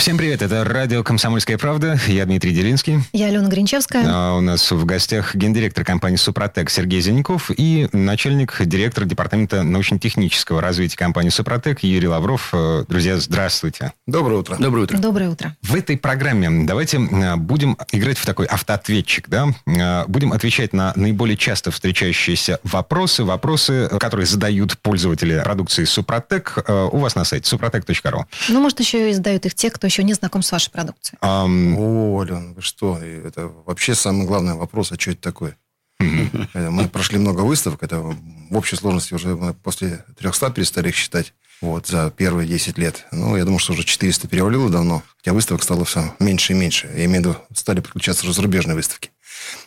Всем привет, это радио «Комсомольская правда». Я Дмитрий Делинский. Я Алена Гринчевская. А у нас в гостях гендиректор компании «Супротек» Сергей Зеленяков и начальник директора департамента научно-технического развития компании «Супротек» Юрий Лавров. Э, Друзья, здравствуйте. Доброе утро. Доброе утро. Доброе утро. В этой программе давайте э, будем играть в такой автоответчик, да? Э, Будем отвечать на наиболее часто встречающиеся вопросы, вопросы, которые задают пользователи продукции «Супротек» у вас на сайте suprotec.ru. Ну, может, еще и задают их те, кто еще не знаком с вашей продукцией. Ам, О, Ален, вы что? Это вообще самый главный вопрос, а что это такое? Это Мы прошли много выставок, это в общей сложности уже мы после 300 перестали их считать вот, за первые 10 лет. Ну, я думаю, что уже 400 перевалило давно, хотя выставок стало все меньше и меньше. Я имею в виду, стали подключаться уже зарубежные выставки.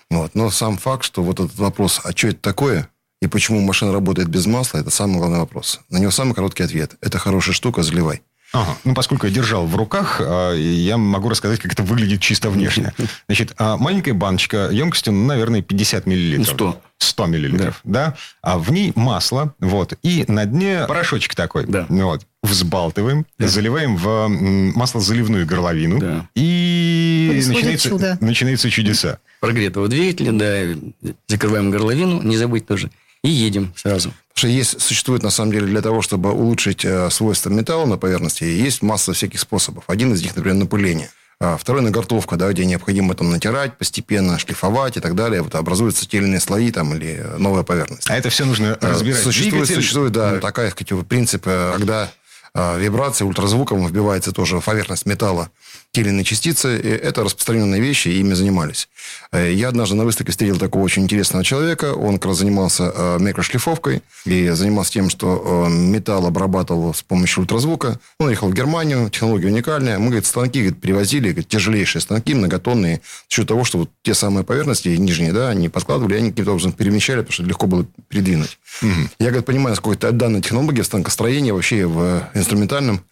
Вот. Но сам факт, что вот этот вопрос, а что это такое, и почему машина работает без масла, это самый главный вопрос. На него самый короткий ответ. Это хорошая штука, заливай. Ага. Ну, поскольку я держал в руках, а, я могу рассказать, как это выглядит чисто внешне. Значит, а, маленькая баночка емкостью, ну, наверное, 50 миллилитров. 100. 100 миллилитров, да. А в ней масло, вот. И на дне порошочек такой. Да. Вот. Взбалтываем, заливаем в маслозаливную горловину. Да. И Происходит начинается, чудо. начинаются чудеса. Прогретого двигателя, да, закрываем горловину, не забыть тоже. И едем сразу. Потому что есть, существует, на самом деле, для того, чтобы улучшить э, свойства металла на поверхности, есть масса всяких способов. Один из них, например, напыление. А второй нагортовка, да, где необходимо там натирать постепенно, шлифовать и так далее. Вот образуются те или иные слои там, или новая поверхность. А это все нужно Э, разбирать. Существует, Двигатель- существует, да, такая, сказать, вот принцип, э, когда э, вибрация ультразвуком вбивается тоже в поверхность металла те или иные частицы. И это распространенные вещи, и ими занимались. Э, Я однажды на выставке встретил такого очень интересного человека. Он как раз занимался э, микрошлифовкой и занимался тем, что э, металл обрабатывал с помощью ультразвука. Он ехал в Германию, технология уникальная. Мы, говорит, станки говорит, привозили, говорит, тяжелейшие станки, многотонные, за счет того, что вот те самые поверхности нижние, да, они подкладывали, они каким-то образом перемещали, потому что легко было передвинуть. Я, говорит, понимаю, насколько данная технология в станкостроении, вообще в инструментальном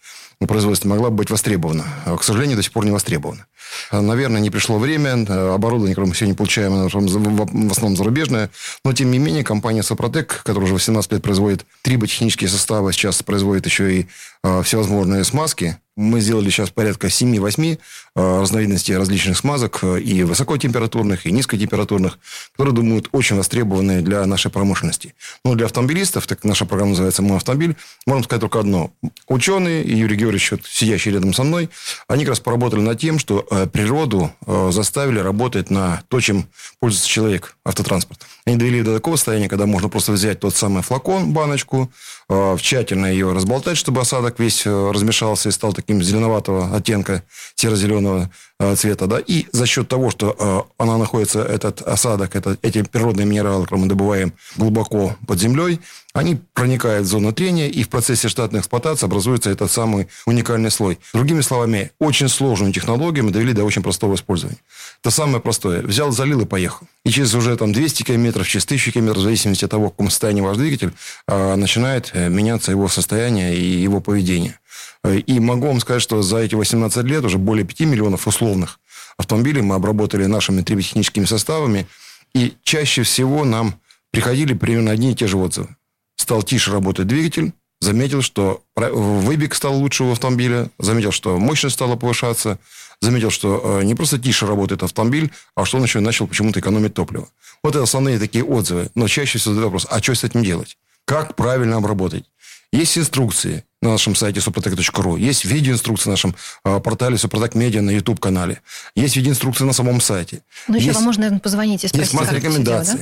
производстве могла бы быть востребована. А, К сожалению, до сих пор не востребована. А, Наверное, не пришло время. А, Оборудование, которое мы сегодня получаем, в основном зарубежное. Но, тем не менее, компания «Сопротек», которая уже 18 лет производит триботехнические составы, сейчас производит еще и всевозможные смазки. Мы сделали сейчас порядка 7-8 а, разновидностей различных смазок, а, и высокотемпературных, и низкотемпературных, которые, думаю, очень востребованы для нашей промышленности. Но для автомобилистов, так наша программа называется «Мой автомобиль», можем сказать только одно. Ученые, и Юрий Георгиевич, вот, сидящий рядом со мной, они как раз поработали над тем, что э, природу э, заставили работать на то, чем пользуется человек, автотранспорт. Они довели до такого состояния, когда можно просто взять тот самый флакон, баночку, э, тщательно ее разболтать, чтобы осадок весь э, размешался и стал таким зеленоватого оттенка, серо-зеленого э, цвета, да, и за счет того, что э, она находится, этот осадок, это, эти природные минералы, которые мы добываем глубоко под землей, они проникают в зону трения, и в процессе штатной эксплуатации образуется этот самый уникальный слой. Другими словами, очень сложную технологию мы довели до очень простого использования. Это самое простое. Взял, залил и поехал. И через уже там 200 километров, через 1000 километров, в зависимости от того, в каком состоянии ваш двигатель, э, начинает э, меняться его состояние и его поведение. Э, И могу вам сказать, что за эти 18 лет уже более 5 миллионов условных автомобилей мы обработали нашими триботехническими составами. И чаще всего нам приходили примерно одни и те же отзывы. Стал тише работать двигатель, заметил, что выбег стал лучше у автомобиля, заметил, что мощность стала повышаться, заметил, что э, не просто тише работает автомобиль, а что он еще начал почему-то экономить топливо. Вот это основные такие отзывы. Но чаще всего задают вопрос, а что с этим делать? Как правильно обработать? Есть инструкции на нашем сайте suprotec.ru, есть видеоинструкции на нашем э, портале Супротек Медиа на YouTube-канале, есть видеоинструкции на самом сайте. Ну, еще Есть- вам можно, наверное, позвонить и есть спросить, масса всё делать, рекомендаций.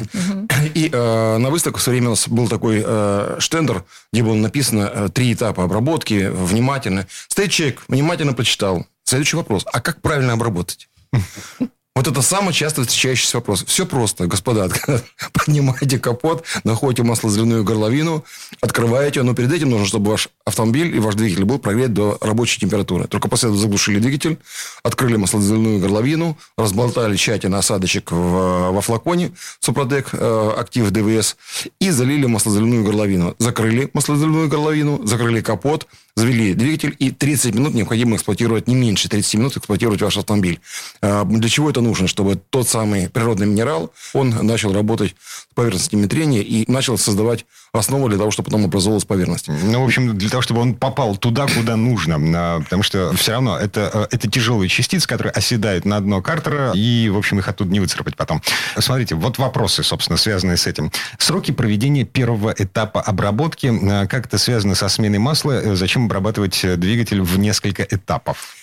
да? И э, на выставку в свое время у нас был такой э, штендер, где было написано э, три этапа обработки, внимательно. Стоит человек, внимательно прочитал. Следующий вопрос. А как правильно обработать? Вот это самый часто встречающийся вопрос. Все просто, господа. Поднимаете капот, находите маслозаливную горловину, открываете, но перед этим нужно, чтобы ваш автомобиль и ваш двигатель был прогрет до рабочей температуры. Только после этого заглушили двигатель, открыли маслозаливную горловину, разболтали тщательно осадочек в, во флаконе Супротек э, Актив ДВС и залили маслозаливную горловину. Закрыли маслозаливную горловину, закрыли капот, завели двигатель, и 30 минут необходимо эксплуатировать, не меньше 30 минут эксплуатировать ваш автомобиль. А, для чего это нужно? Чтобы тот самый природный минерал, он начал работать с поверхностями трения и начал создавать основу для того, чтобы потом образовалась поверхность. Ну, в общем, для того, чтобы он попал туда, куда нужно. А, потому что все равно это, э, это тяжелые частицы, которые оседают на дно картера, и, в общем, их оттуда не выцарапать потом. Смотрите, вот вопросы, собственно, связанные с этим. Сроки проведения первого этапа обработки, а, как это связано со сменой масла, э, зачем обрабатывать э, двигатель в несколько этапов?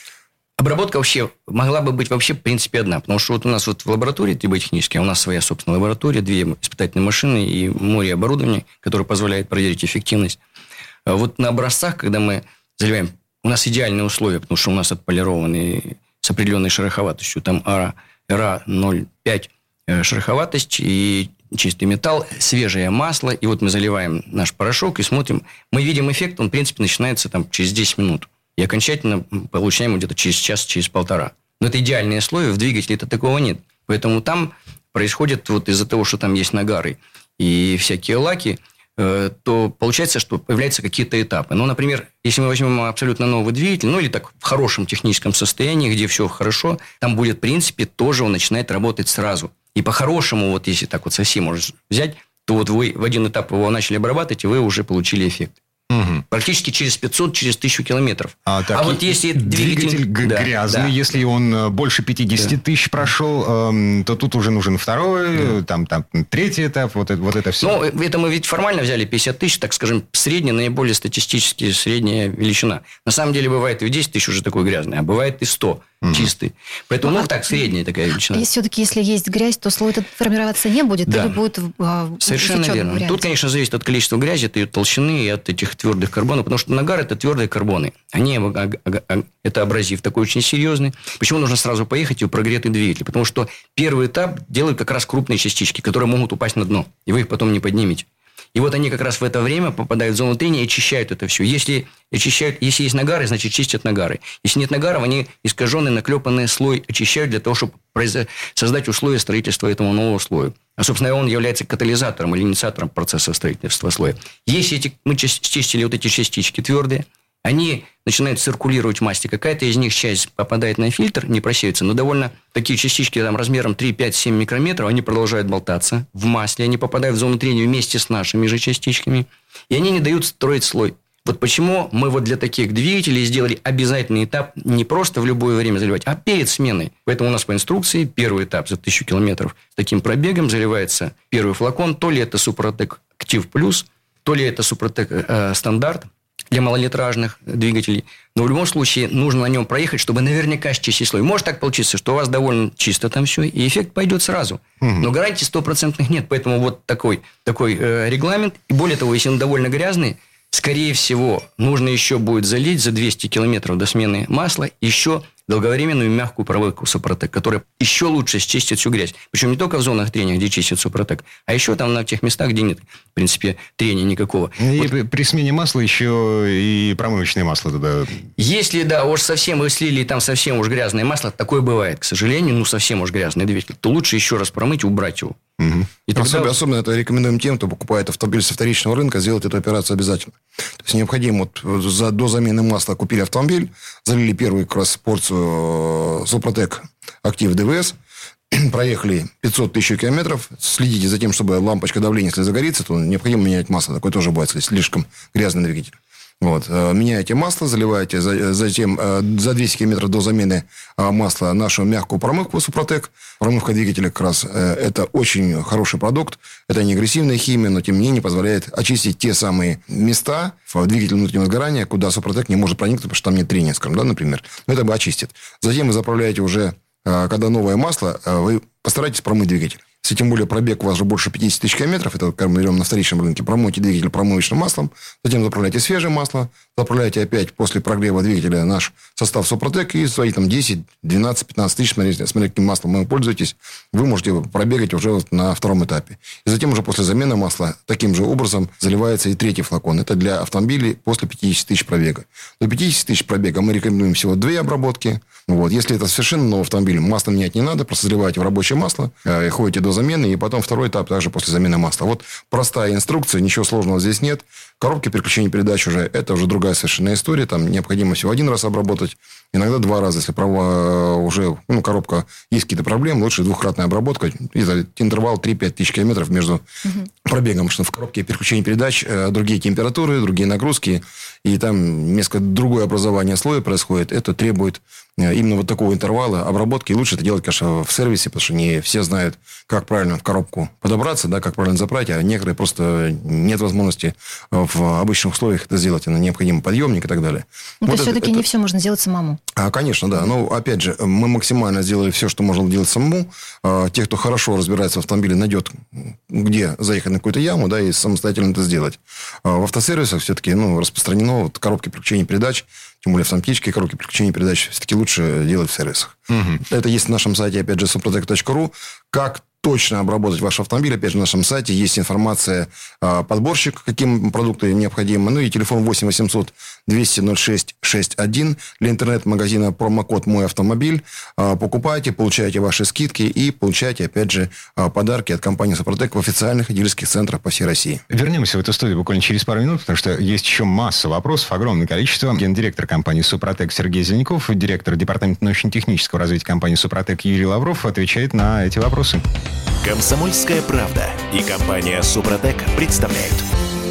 Обработка вообще могла бы быть вообще в принципе одна. Потому что вот у нас вот в лаборатории триботехнической, у нас своя собственная лаборатория, две испытательные машины и море оборудования, которое позволяет проверить эффективность. А вот на образцах, когда мы заливаем, у нас идеальные условия, потому что у нас отполированные с определенной шероховатостью. Там АРА, РА 0,5 э, шероховатость и чистый металл, свежее масло. И вот мы заливаем наш порошок и смотрим. Мы видим эффект, он, в принципе, начинается там через 10 минут. И окончательно получаем где-то через час, через полтора. Но это идеальные условия, в двигателе это такого нет. Поэтому там происходит вот из-за того, что там есть нагары и всякие лаки, то получается, что появляются какие-то этапы. Ну, например, если мы возьмем абсолютно новый двигатель, ну, или так в хорошем техническом состоянии, где все хорошо, там будет, в принципе, тоже он начинает работать сразу. И по-хорошему, вот если так вот совсем можно взять, то вот вы в один этап его начали обрабатывать, и вы уже получили эффект. Угу. Практически через 500, через 1000 километров. А, так, а вот если двигатель, двигатель да, грязный, да. если он э, больше 50 да. тысяч прошел, эм, то тут уже нужен второй, да. там, там третий этап, вот это, вот это все. Ну, это мы ведь формально взяли 50 тысяч, так скажем, средняя, наиболее статистически средняя величина. На самом деле бывает и 10 тысяч уже такой грязный, а бывает и 100 угу. чистый. Поэтому, ну, ну так, средняя такая величина. И все-таки, если есть грязь, то слой этот формироваться не будет, да. или будет а, Совершенно верно. Варианте. Тут, конечно, зависит от количества грязи, от ее толщины и от этих твердых карбонов, потому что нагар – это твердые карбоны. Они, это абразив такой очень серьезный. Почему нужно сразу поехать и прогретый двигатель? Потому что первый этап делают как раз крупные частички, которые могут упасть на дно, и вы их потом не поднимете. И вот они как раз в это время попадают в зону трения и очищают это все. Если, очищают, если есть нагары, значит, чистят нагары. Если нет нагаров, они искаженный, наклепанный слой очищают для того, чтобы создать условия строительства этого нового слоя. А, собственно, он является катализатором или инициатором процесса строительства слоя. Если эти, мы чистили вот эти частички твердые, они начинают циркулировать в массе. Какая-то из них часть попадает на фильтр, не просеивается, но довольно такие частички там, размером 3, 5, 7 микрометров, они продолжают болтаться в масле, они попадают в зону трения вместе с нашими же частичками, и они не дают строить слой. Вот почему мы вот для таких двигателей сделали обязательный этап не просто в любое время заливать, а перед сменой. Поэтому у нас по инструкции первый этап за тысячу километров с таким пробегом заливается первый флакон, то ли это Супротек Актив Плюс, то ли это Супротек э, Стандарт, для малолитражных двигателей. Но в любом случае нужно на нем проехать, чтобы наверняка счистить слой. Может так получиться, что у вас довольно чисто там все, и эффект пойдет сразу. Угу. Но гарантий стопроцентных нет. Поэтому вот такой, такой э, регламент. И более того, если он довольно грязный, скорее всего, нужно еще будет залить за 200 километров до смены масла еще долговременную мягкую проводку Супротек, которая еще лучше счистит всю грязь. Причем не только в зонах трения, где чистит Супротек, а еще там на тех местах, где нет, в принципе, трения никакого. И вот. при смене масла еще и промывочное масло туда. Если, да, уж совсем вы слили там совсем уж грязное масло, такое бывает, к сожалению, ну совсем уж грязный двигатель, то лучше еще раз промыть и убрать его. Угу. И тогда... особенно, особенно это рекомендуем тем, кто покупает автомобиль со вторичного рынка, сделать эту операцию обязательно. То есть необходимо вот за, до замены масла купили автомобиль, залили первую как раз порцию э, Супротек Актив ДВС, проехали 500 тысяч километров, следите за тем, чтобы лампочка давления, если загорится, то необходимо менять масло. Такое тоже бывает, если слишком грязный двигатель. Вот. Э, меняете масло, заливаете, затем э, за 200 километров до замены э, масла нашу мягкую промывку Супротек. Промывка двигателя как раз это очень хороший продукт. Это не агрессивная химия, но тем не менее позволяет очистить те самые места в двигателе внутреннего сгорания, куда Супротек не может проникнуть, потому что там нет трения, скажем, да, например. Но это бы очистит. Затем вы заправляете уже, когда новое масло, вы постарайтесь промыть двигатель. Если тем более пробег у вас же больше 50 тысяч километров, это как мы берем на вторичном рынке, промойте двигатель промывочным маслом, затем заправляйте свежее масло, заправляйте опять после прогрева двигателя наш состав Супротек и свои там 10, 12, 15 тысяч, смотрите, смотрите, каким маслом вы пользуетесь, вы можете пробегать уже на втором этапе. И затем уже после замены масла таким же образом заливается и третий флакон. Это для автомобилей после 50 тысяч пробега. До 50 тысяч пробега мы рекомендуем всего две обработки. Вот. Если это совершенно новый автомобиль, масло менять не надо, просто заливаете в рабочее масло, э, ходите до замены, и потом второй этап также после замены масла. Вот простая инструкция, ничего сложного здесь нет. Коробки переключения передач уже, это уже другая совершенно история. Там необходимо всего один раз обработать, иногда два раза. Если права уже, ну, коробка, есть какие-то проблемы, лучше двухкратная обработка. Интервал 3-5 тысяч километров между угу. пробегом, что в коробке переключения передач э, другие температуры, другие нагрузки, и там несколько другое образование слоя происходит. Это требует именно вот такого интервала обработки. И лучше это делать, конечно, в сервисе, потому что не все знают, как правильно в коробку подобраться, да, как правильно заправить, а некоторые просто нет возможности в обычных условиях это сделать. Это необходим подъемник и так далее. Ну, вот то есть, все-таки это... не все можно сделать самому. А, конечно, да. Но, опять же, мы максимально сделали все, что можно делать самому. А, те, кто хорошо разбирается в автомобиле, найдет, где заехать на какую-то яму, да, и самостоятельно это сделать. А в автосервисах все-таки, ну, распространено вот, коробки переключения передач, тем более в автоматические коробки переключения передач все-таки лучше делать в сервисах. Угу. Это есть на нашем сайте, опять же, suprotec.ru. Как точно обработать ваш автомобиль, опять же, на нашем сайте есть информация, а, подборщик, каким продукты необходимы, ну и телефон 8 800 200 06 61 для интернет-магазина промокод «Мой автомобиль». А, покупайте, получайте ваши скидки и получайте, опять же, а, подарки от компании «Супротек» в официальных дилерских центрах по всей России. Вернемся в эту студию буквально через пару минут, потому что есть еще масса вопросов, огромное количество. Гендиректор компании «Супротек» Сергей Зеленков, директор департамента научно-технического развития компании «Супротек» Юрий Лавров отвечает на эти вопросы. Комсомольская правда и компания «Супротек» представляют.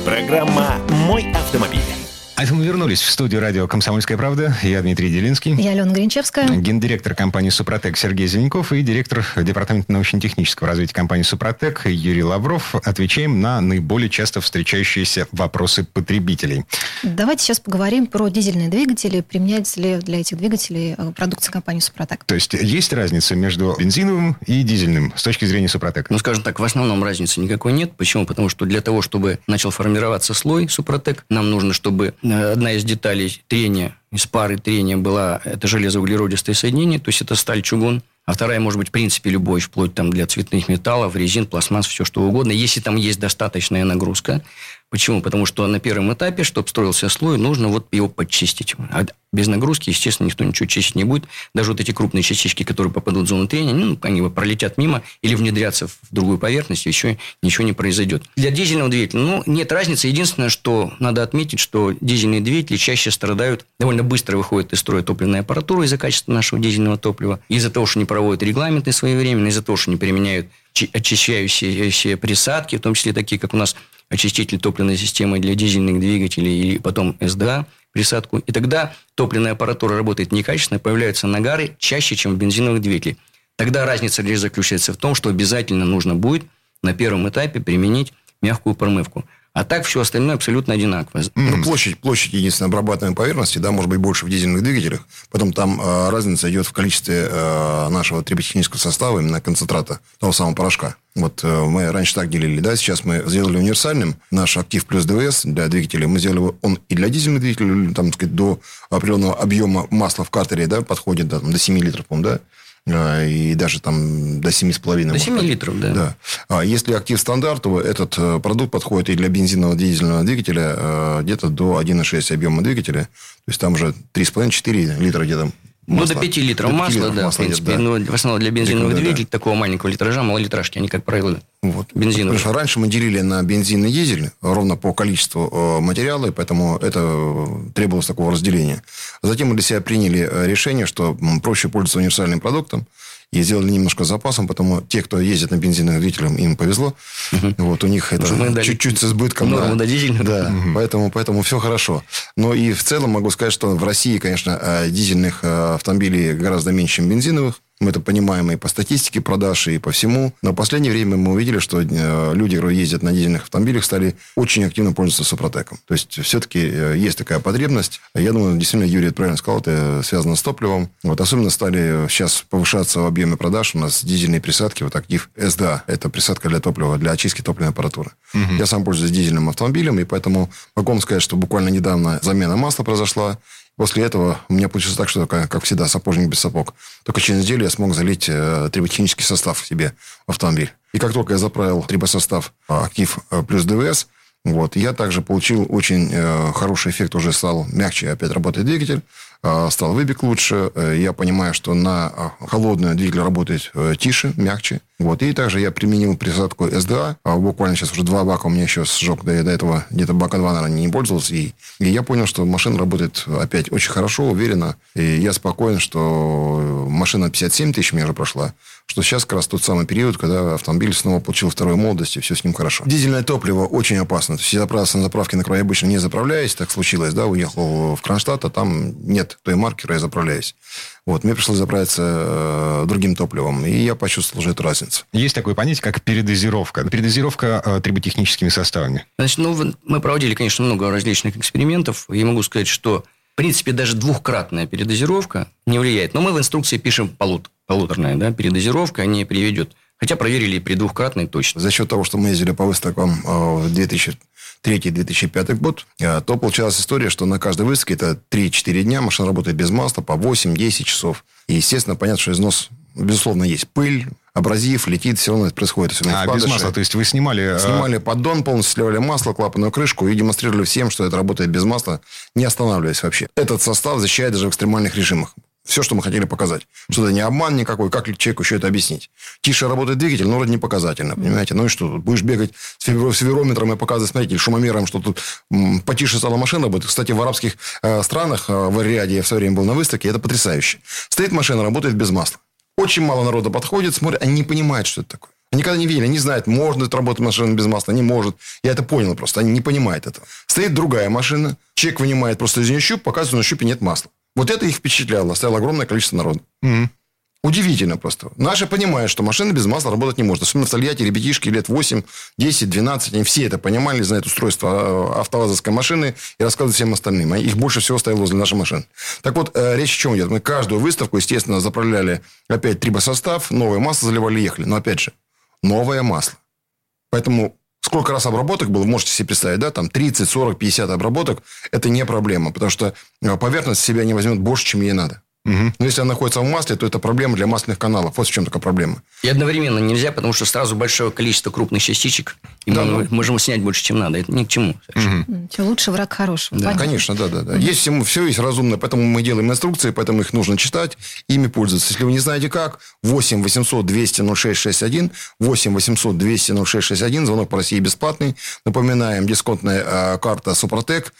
Программа «Мой автомобиль». А это мы вернулись в студию радио «Комсомольская правда». Я Дмитрий Делинский. Я Алена Гринчевская. Гендиректор компании «Супротек» Сергей Зеленков и директор Департамента научно-технического развития компании «Супротек» Юрий Лавров. Отвечаем на наиболее часто встречающиеся вопросы потребителей. Давайте сейчас поговорим про дизельные двигатели. Применяется ли для этих двигателей э, продукция компании «Супротек»? То есть есть разница между бензиновым и дизельным с точки зрения «Супротека»? Ну, скажем так, в основном разницы никакой нет. Почему? Потому что для того, чтобы начал формироваться слой «Супротек», нам нужно, чтобы одна из деталей трения, из пары трения была это железоуглеродистое соединение, то есть это сталь-чугун. А вторая может быть, в принципе, любой, вплоть там для цветных металлов, резин, пластмасс, все что угодно, если там есть достаточная нагрузка. Почему? Потому что на первом этапе, чтобы строился слой, нужно вот его подчистить. А без нагрузки, естественно, никто ничего чистить не будет. Даже вот эти крупные частички, которые попадут в зону трения, ну, они пролетят мимо или внедрятся в другую поверхность, еще ничего не произойдет. Для дизельного двигателя, ну, нет разницы. Единственное, что надо отметить, что дизельные двигатели чаще страдают, довольно быстро выходит из строя топливная аппаратура из-за качества нашего дизельного топлива, из-за того, что не проводят регламенты своевременно, из-за того, что не применяют очищающие присадки, в том числе такие, как у нас очиститель топливной системы для дизельных двигателей или потом СДА, присадку. И тогда топливная аппаратура работает некачественно, появляются нагары чаще, чем в бензиновых двигателях. Тогда разница лишь заключается в том, что обязательно нужно будет на первом этапе применить мягкую промывку. А так все остальное абсолютно одинаково. Ну, площадь, площадь единственной обрабатываемой поверхности, да, может быть больше в дизельных двигателях. Потом там э, разница идет в количестве э, нашего триботехнического состава, именно концентрата того самого порошка. Вот э, мы раньше так делили, да, сейчас мы сделали универсальным наш актив плюс ДВС для двигателей. Мы сделали он и для дизельных двигателей, там, так сказать, до определенного объема масла в картере, да, подходит да, там, до 7 литров, по да, и даже там до 7,5. До 7 литров, да. да. А если актив стандарт, то этот э, продукт подходит и для бензинового дизельного двигателя э, где-то до 1,6 объема двигателя. То есть там уже 3,5-4 литра где-то Масло. Ну, до 5 литров до 5 масла, литров да, масла в принципе. Нет, да. Ну, в основном для бензиновых Рекомендую, двигателей да. такого маленького литража, малолитражки, они, как правило, вот. бензиновые. Потому что раньше мы делили на бензин и дизель ровно по количеству э, материала, и поэтому это требовалось такого разделения. Затем мы для себя приняли решение, что проще пользоваться универсальным продуктом, и сделали немножко запасом, потому те, кто ездит на бензиновых двигателях, им повезло. Угу. Вот у них это чуть-чуть с избытком. Норму да. дизельную. Да, угу. поэтому, поэтому все хорошо. Но и в целом могу сказать, что в России, конечно, э, дизельных э, автомобилей гораздо меньше, чем бензиновых. Мы это понимаем и по статистике продаж, и по всему. Но в последнее время мы увидели, что э, люди, которые ездят на дизельных автомобилях, стали очень активно пользоваться Супротеком. То есть, все-таки э, есть такая потребность. Я думаю, действительно, Юрий это правильно сказал, это связано с топливом. Вот особенно стали сейчас повышаться в объеме продаж. У нас дизельные присадки, вот актив СДА. Это присадка для топлива, для очистки топливной аппаратуры. Угу. Я сам пользуюсь дизельным автомобилем, и поэтому могу вам сказать, что буквально недавно замена масла произошла. После этого у меня получилось так, что, как всегда, сапожник без сапог. Только через неделю я смог залить э, триботехнический состав себе в автомобиль. И как только я заправил трибосостав э, актив э, плюс ДВС, вот, я также получил очень э, хороший эффект, уже стал мягче опять работает двигатель. А, стал выбег лучше. Э, я понимаю, что на а, холодную двигатель работает э, тише, мягче. Вот. И также я применил присадку СДА. Буквально сейчас уже два бака у меня еще сжег. Я до этого где-то бака два, наверное, не пользовался. И, и я понял, что машина работает опять очень хорошо, уверенно. И я спокоен, что машина 57 тысяч у меня уже прошла. Что сейчас как раз тот самый период, когда автомобиль снова получил вторую молодость, и все с ним хорошо. Дизельное топливо очень опасно. То есть я заправился на заправке, на которой я обычно не заправляюсь. Так случилось, да, уехал в Кронштадт, а там нет той маркера, я заправляюсь. Вот, мне пришлось заправиться э, другим топливом, и я почувствовал уже эту разницу. Есть такое понятие, как передозировка. Передозировка э, триботехническими составами. Значит, ну, мы проводили, конечно, много различных экспериментов. Я могу сказать, что, принципе, даже двухкратная передозировка не влияет. Но мы в инструкции пишем полут, полуторная да, передозировка не приведет. Хотя проверили при двухкратной точно. За счет того, что мы ездили по выставкам э, в 2000 2003-2005 год, э, то получалась история, что на каждой выставке это 3-4 дня машина работает без масла по 8-10 часов. И, естественно, понятно, что износ, безусловно, есть пыль, абразив, летит, все равно это происходит. А, без масла, то есть вы снимали... Э, снимали поддон, полностью сливали масло, клапанную крышку и демонстрировали всем, что это работает без масла, не останавливаясь вообще. Этот состав защищает даже в экстремальных режимах. Все, что мы хотели показать. Что это не обман никакой. Как человеку еще это объяснить? Тише работает двигатель, но вроде не показательно, понимаете? Ну и что? Тут будешь бегать с феверометром и показывать, смотрите, шумомером, что тут потише стала машина работать. Кстати, в арабских э, странах, э, в Риаде я в свое время был на выставке, это потрясающе. Стоит машина, работает без масла. Очень мало народа подходит, смотрят, они не понимают, что это такое. Они никогда не видели, они знают, можно это работать машина без масла, не может. Я это понял просто, они не понимают этого. Стоит другая машина, человек вынимает просто из нее щуп, показывает, на щупе нет масла. Вот это их впечатляло. Стояло огромное количество народа. Mm-hmm. Удивительно просто. Наши понимают, что машина без масла работать не может. Особенно в Тольятти ребятишки лет 8, 10, 12. Они все это понимали, знают устройство а, автовазовской машины и рассказывают всем остальным. А их больше всего стояло возле нашей машины. Так вот, э, речь о чем идет? Мы каждую выставку, естественно, заправляли опять трибосостав, новое масло заливали, ехали. Но опять же, новое масло. Поэтому сколько раз обработок было, можете себе представить, да, там 30, 40, 50 обработок, это не проблема, потому что э, поверхность себя не возьмет больше, чем ей надо. Угу. Но если она находится в масле, то это проблема для масляных каналов. Вот в чем такая проблема. И одновременно нельзя, потому что сразу большое количество крупных частичек, и да, мы да. можем снять больше, чем надо. Это ни к чему. Угу. Все лучше враг хорошего. Да. Конечно, да, да, да. Угу. Есть всему, все есть разумно, поэтому мы делаем инструкции, поэтому их нужно читать, ими пользоваться. Если вы не знаете как, 8 800 200 0661, 8 800 200 0661, звонок по России бесплатный. Напоминаем, дисконтная э, карта Супротек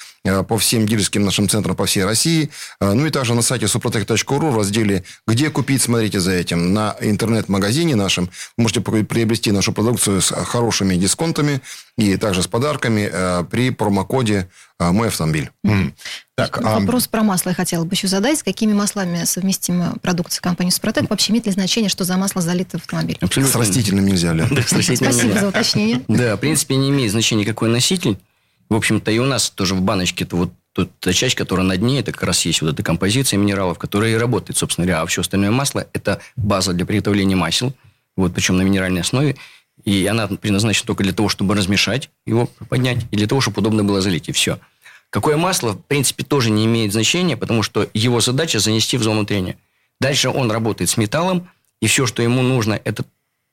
по всем дилерским нашим центрам по всей России. Э, ну и также на сайте Ру в разделе «Где купить?» смотрите за этим. На интернет-магазине нашем вы можете приобрести нашу продукцию с хорошими дисконтами и также с подарками э, при промокоде э, «Мой автомобиль». Mm. Так, Вопрос а... про масло я хотела бы еще задать. С какими маслами совместима продукция компании «Супротек»? Вообще имеет ли значение, что за масло залито в автомобиль? Абсолютно. С растительным нельзя, ли? Спасибо за уточнение. Да, в принципе, не имеет значения, какой носитель. В общем-то, и у нас тоже в баночке-то вот Тут та часть, которая на дне, это как раз есть вот эта композиция минералов, которая и работает, собственно говоря. А все остальное масло – это база для приготовления масел, вот, причем на минеральной основе. И она предназначена только для того, чтобы размешать его, поднять, и для того, чтобы удобно было залить, и все. Какое масло, в принципе, тоже не имеет значения, потому что его задача занести в зону трения. Дальше он работает с металлом, и все, что ему нужно, это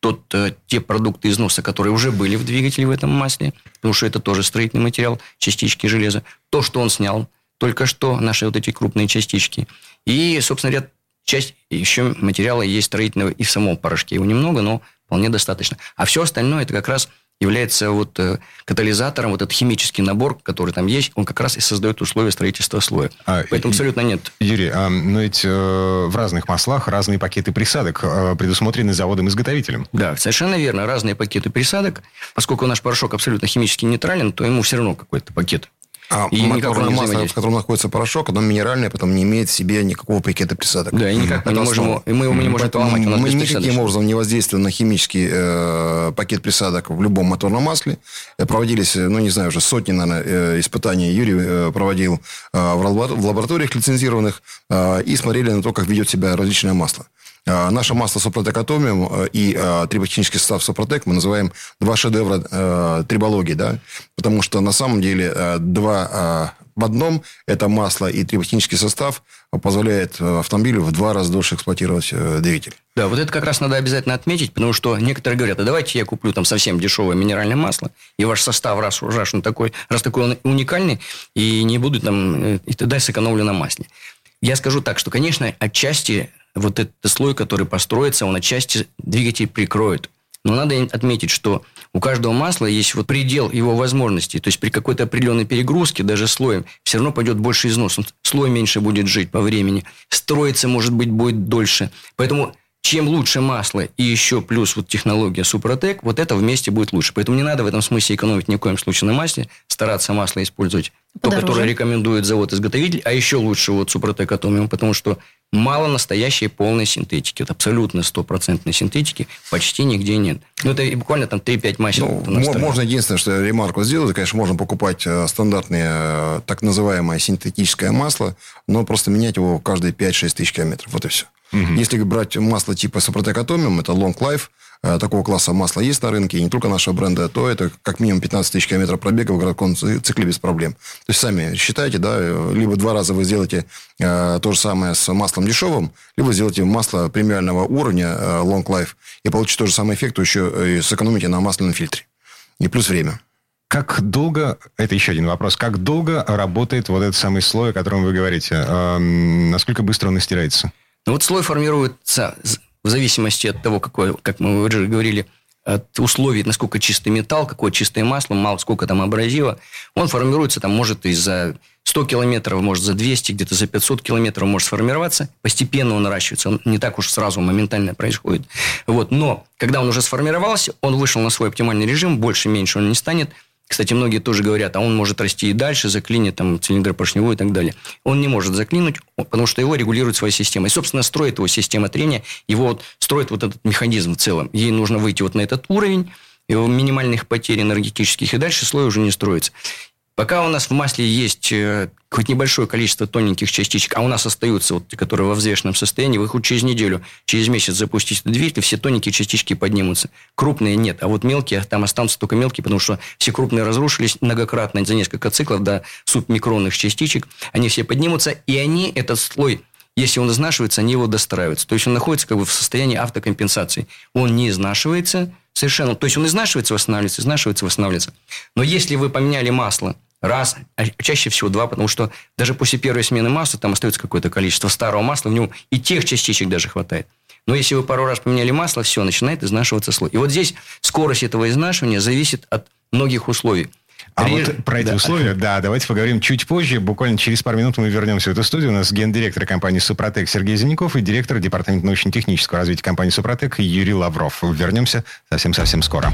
тот, э, те продукты износа, которые уже были в двигателе в этом масле, потому что это тоже строительный материал, частички железа. То, что он снял только что, наши вот эти крупные частички. И, собственно говоря, часть еще материала есть строительного и в самом порошке. Его немного, но вполне достаточно. А все остальное это как раз является вот э, катализатором, вот этот химический набор, который там есть, он как раз и создает условия строительства слоя. А, Поэтому и, абсолютно нет. Юрий, а, но ведь э, в разных маслах разные пакеты присадок э, предусмотрены заводом-изготовителем. Да, совершенно верно. Разные пакеты присадок. Поскольку наш порошок абсолютно химически нейтрален, то ему все равно какой-то пакет А и моторное масло, в котором находится порошок, оно минеральное, потом не имеет в себе никакого пакета присадок. Да, и никак мы не можем, и мы его не можем поломать. Мы никаким образом не воздействуем на химический э, пакет присадок в любом моторном масле. Э, проводились, ну, не знаю, уже сотни, наверное, э, испытаний Юрий э, проводил э, в лабораториях лицензированных э, и смотрели на то, как ведет себя различное масло. А, наше масло Супротек Атомиум э, и а, триботехнический состав Супротек мы называем два шедевра э, трибологии, да, потому что на самом деле э, два в одном это масло и триботехнический состав позволяет автомобилю в два раза дольше эксплуатировать двигатель. Да, вот это как раз надо обязательно отметить, потому что некоторые говорят, а давайте я куплю там совсем дешевое минеральное масло, и ваш состав, раз, раз, он такой, раз такой он уникальный, и не буду там, и тогда сэкономлю на масле. Я скажу так, что, конечно, отчасти вот этот слой, который построится, он отчасти двигатель прикроет. Но надо отметить, что у каждого масла есть вот предел его возможностей. То есть при какой-то определенной перегрузке, даже слоем, все равно пойдет больше износ. Слой меньше будет жить по времени. Строиться, может быть, будет дольше. Поэтому чем лучше масло и еще плюс вот технология Супротек, вот это вместе будет лучше. Поэтому не надо в этом смысле экономить ни в коем случае на масле, стараться масло использовать То, которое рекомендует завод-изготовитель, а еще лучше вот Супротек Атомиум, потому что мало настоящей полной синтетики. Вот абсолютно стопроцентной синтетики почти нигде нет. Ну, это буквально там 3-5 масел. Ну, можно единственное, что ремарку сделать, конечно, можно покупать э, стандартное э, так называемое синтетическое масло, но просто менять его каждые 5-6 тысяч километров. Вот и все. Угу. Если брать масло типа Супротек Атомиум, это Long Life, такого класса масла есть на рынке, и не только нашего бренда, то это как минимум 15 тысяч километров пробега в городском цикле без проблем. То есть, сами считайте, да, либо два раза вы сделаете э, то же самое с маслом дешевым, либо сделаете масло премиального уровня э, Long Life, и получите тот же самый эффект, еще и сэкономите на масляном фильтре. И плюс время. Как долго, это еще один вопрос, как долго работает вот этот самый слой, о котором вы говорите? Эм, насколько быстро он истирается? Ну, вот слой формируется в зависимости от того, какой, как мы уже говорили, от условий, насколько чистый металл, какое чистое масло, мало сколько там абразива, он формируется там, может, и за 100 километров, может, за 200, где-то за 500 километров может сформироваться. Постепенно он наращивается. Он не так уж сразу моментально происходит. Вот. Но когда он уже сформировался, он вышел на свой оптимальный режим, больше-меньше он не станет – кстати, многие тоже говорят, а он может расти и дальше, заклинит там цилиндр поршневой и так далее. Он не может заклинуть, потому что его регулирует своя система. И, собственно, строит его система трения, его вот, строит вот этот механизм в целом. Ей нужно выйти вот на этот уровень, его минимальных потерь энергетических, и дальше слой уже не строится. Пока у нас в масле есть э, хоть небольшое количество тоненьких частичек, а у нас остаются, вот, которые во взвешенном состоянии, вы хоть через неделю, через месяц запустите двигатель, все тоненькие частички поднимутся. Крупные нет, а вот мелкие, там останутся только мелкие, потому что все крупные разрушились многократно за несколько циклов до субмикронных частичек. Они все поднимутся, и они, этот слой если он изнашивается, они его достраиваются. То есть он находится как бы в состоянии автокомпенсации. Он не изнашивается совершенно. То есть он изнашивается, восстанавливается, изнашивается, восстанавливается. Но если вы поменяли масло раз, а чаще всего два, потому что даже после первой смены масла там остается какое-то количество старого масла, в нем и тех частичек даже хватает. Но если вы пару раз поменяли масло, все, начинает изнашиваться слой. И вот здесь скорость этого изнашивания зависит от многих условий. А Реж... вот про эти да. условия, да, давайте поговорим чуть позже. Буквально через пару минут мы вернемся в эту студию. У нас гендиректор компании «Супротек» Сергей Зеленяков и директор департамента научно-технического развития компании «Супротек» Юрий Лавров. Вернемся совсем-совсем скоро.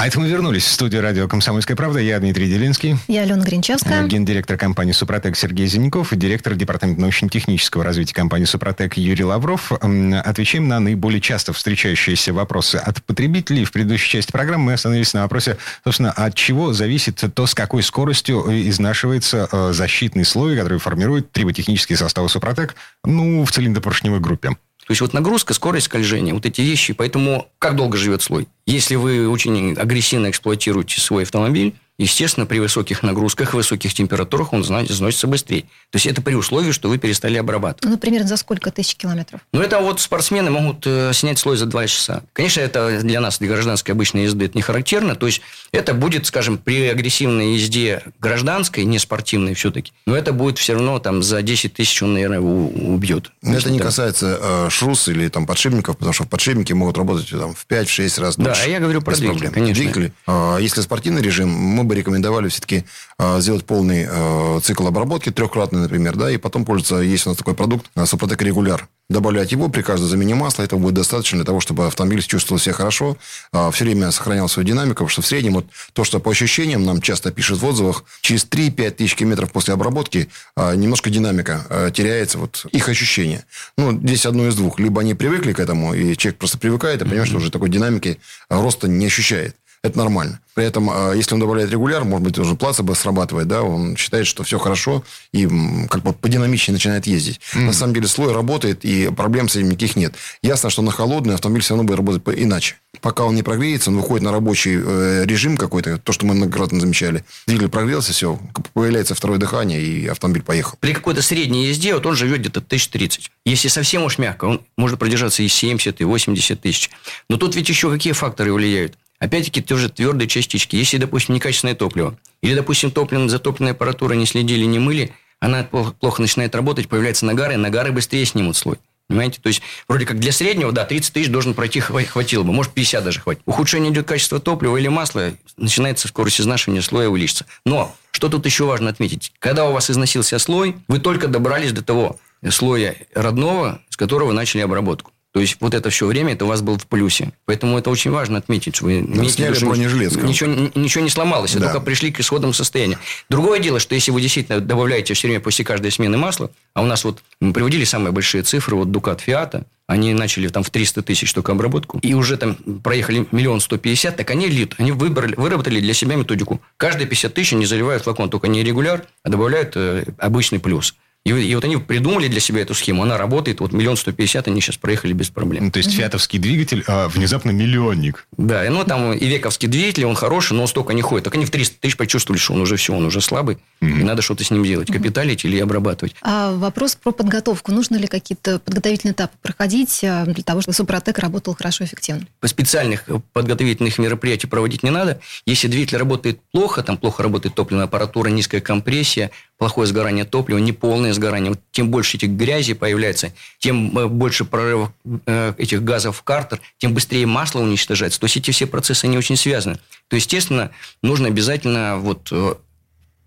А это мы вернулись в студию радио «Комсомольская правда». Я Дмитрий Делинский. Я Алена Гринчевская. Э, гендиректор компании «Супротек» Сергей Зеленяков и директор департамента научно-технического развития компании «Супротек» Юрий Лавров. Отвечаем на наиболее часто встречающиеся вопросы от потребителей. В предыдущей части программы мы остановились на вопросе, собственно, от чего зависит то, с какой скоростью изнашивается э, защитный слой, который формирует триботехнические составы «Супротек», ну, в цилиндропоршневой группе. То есть вот нагрузка, скорость скольжения, вот эти вещи. Поэтому как долго живет слой? Если вы очень агрессивно эксплуатируете свой автомобиль, естественно, при высоких нагрузках, высоких температурах он износится быстрее. То есть это при условии, что вы перестали обрабатывать. Ну, примерно за сколько тысяч километров? Ну, это вот спортсмены могут э, снять слой за 2 часа. Конечно, это для нас, для гражданской обычной езды, это не характерно. То есть это будет, скажем, при агрессивной езде гражданской, не спортивной все-таки, но это будет все равно там за 10 тысяч он, наверное, убьет. Но это не да. касается э, шрус или там подшипников, потому что подшипники могут работать там, в 5-6 раз дольше. Да, а я говорю про двигатель, проблем. конечно. Двигатели, э, если спортивный режим, мы бы рекомендовали все-таки э, сделать полный э, цикл обработки, трехкратный, например, да, и потом пользоваться, есть у нас такой продукт, Супротек Регуляр. Добавлять его при каждой замене масла. Это будет достаточно для того, чтобы автомобиль чувствовал себя хорошо, а, все время сохранял свою динамику, потому что в среднем вот то, что по ощущениям нам часто пишут в отзывах, через 3-5 тысяч километров после обработки а, немножко динамика а, теряется, вот их ощущение. Ну, здесь одно из двух. Либо они привыкли к этому, и человек просто привыкает, и понимает, что уже такой динамики роста не ощущает. Это нормально. При этом, а, если он добавляет регуляр, может быть, уже плацебо срабатывает, да, он считает, что все хорошо, и как бы подинамичнее начинает ездить. Mm-hmm. На самом деле слой работает, и проблем с этим никаких нет. Ясно, что на холодный автомобиль все равно будет работать иначе. Пока он не прогреется, он выходит на рабочий э, режим какой-то, то, что мы многократно замечали. Двигатель прогрелся, все, появляется второе дыхание, и автомобиль поехал. При какой-то средней езде вот он живет где-то 1030. Если совсем уж мягко, он может продержаться и 70, и 80 тысяч. Но тут ведь еще какие факторы влияют? Опять-таки, тоже твердые частички. Если, допустим, некачественное топливо, или, допустим, топливо, затопленная аппаратура не следили, не мыли, она плохо, начинает работать, появляются нагары, нагары быстрее снимут слой. Понимаете? То есть, вроде как для среднего, да, 30 тысяч должен пройти, хватило бы. Может, 50 даже хватит. Ухудшение идет качество топлива или масла, начинается скорость изнашивания слоя увеличится. Но, что тут еще важно отметить? Когда у вас износился слой, вы только добрались до того слоя родного, с которого начали обработку. То есть, вот это все время это у вас было в плюсе. Поэтому это очень важно отметить, что вы да, сняли бронежилет. Ничего, ничего не сломалось, да. только пришли к исходному состоянию. Другое дело, что если вы действительно добавляете все время после каждой смены масла, а у нас вот мы приводили самые большие цифры, вот Дукат Фиата, они начали там в 300 тысяч только обработку, и уже там проехали миллион сто пятьдесят, так они льют, они выбрали, выработали для себя методику. Каждые 50 тысяч они заливают флакон, только не регуляр, а добавляют э, обычный плюс. И, и вот они придумали для себя эту схему, она работает, вот миллион сто пятьдесят они сейчас проехали без проблем. Ну, то есть, фиатовский двигатель а, внезапно миллионник. Да, ну, там и вековский двигатель, он хороший, но он столько не ходит. Так они в 300 тысяч почувствовали, что он уже все, он уже слабый, mm-hmm. и надо что-то с ним делать, капиталить или обрабатывать. А вопрос про подготовку. Нужно ли какие-то подготовительные этапы проходить а, для того, чтобы Супротек работал хорошо, эффективно? По специальных подготовительных мероприятий проводить не надо. Если двигатель работает плохо, там плохо работает топливная аппаратура, низкая компрессия, плохое сгорание топлива, неполное сгорание. Вот тем больше этих грязи появляется, тем э, больше прорывов э, этих газов в картер, тем быстрее масло уничтожается. То есть эти все процессы, они очень связаны. То, естественно, нужно обязательно вот э,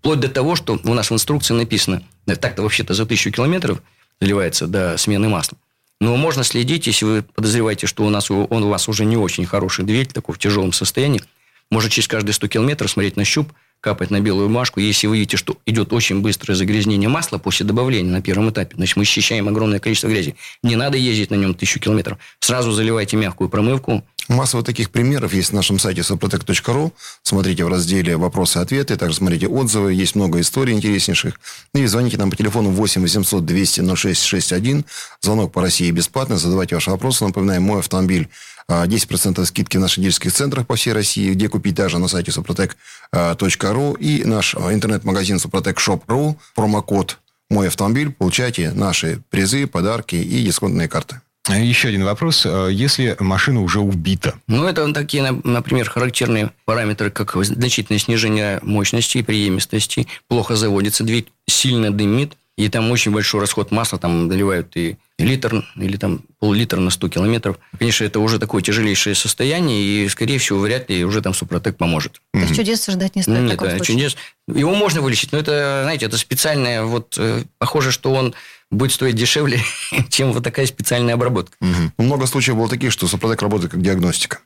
вплоть до того, что у нас в инструкции написано, так-то вообще-то за тысячу километров заливается до смены масла. Но можно следить, если вы подозреваете, что у нас он у вас уже не очень хороший двигатель, такой в тяжелом состоянии, можно через каждые 100 километров смотреть на щуп, капать на белую бумажку. Если вы видите, что идет очень быстрое загрязнение масла после добавления на первом этапе, значит, мы счищаем огромное количество грязи. Не надо ездить на нем тысячу километров. Сразу заливайте мягкую промывку. Масса вот таких примеров есть на нашем сайте soprotec.ru. Смотрите в разделе «Вопросы и ответы». Также смотрите отзывы. Есть много историй интереснейших. И звоните нам по телефону 8 800 200 0661. Звонок по России бесплатный. Задавайте ваши вопросы. Напоминаем, мой автомобиль 10% а, скидки в наших дилерских центрах по всей России, где купить даже на сайте suprotec.ru и наш а, интернет-магазин suprotec.shop.ru, промокод «Мой автомобиль», получайте наши призы, подарки и дисконтные карты. А еще один вопрос. Если машина уже убита? Ну, это такие, например, характерные параметры, как значительное снижение мощности и преемистости, плохо заводится, двигатель сильно дымит, и там очень большой расход масла, там доливают и литр или там пол-литра на 100 километров. Конечно, это уже такое тяжелейшее состояние, и, скорее всего, вряд ли уже там Супротек поможет. То есть чудес ждать не стоит Нет, да, чудес. Его можно вылечить, но это, знаете, это специальное, вот, э, похоже, что он будет стоить дешевле, чем вот такая специальная обработка. Угу. Много случаев было таких, что Супротек работает как диагностика.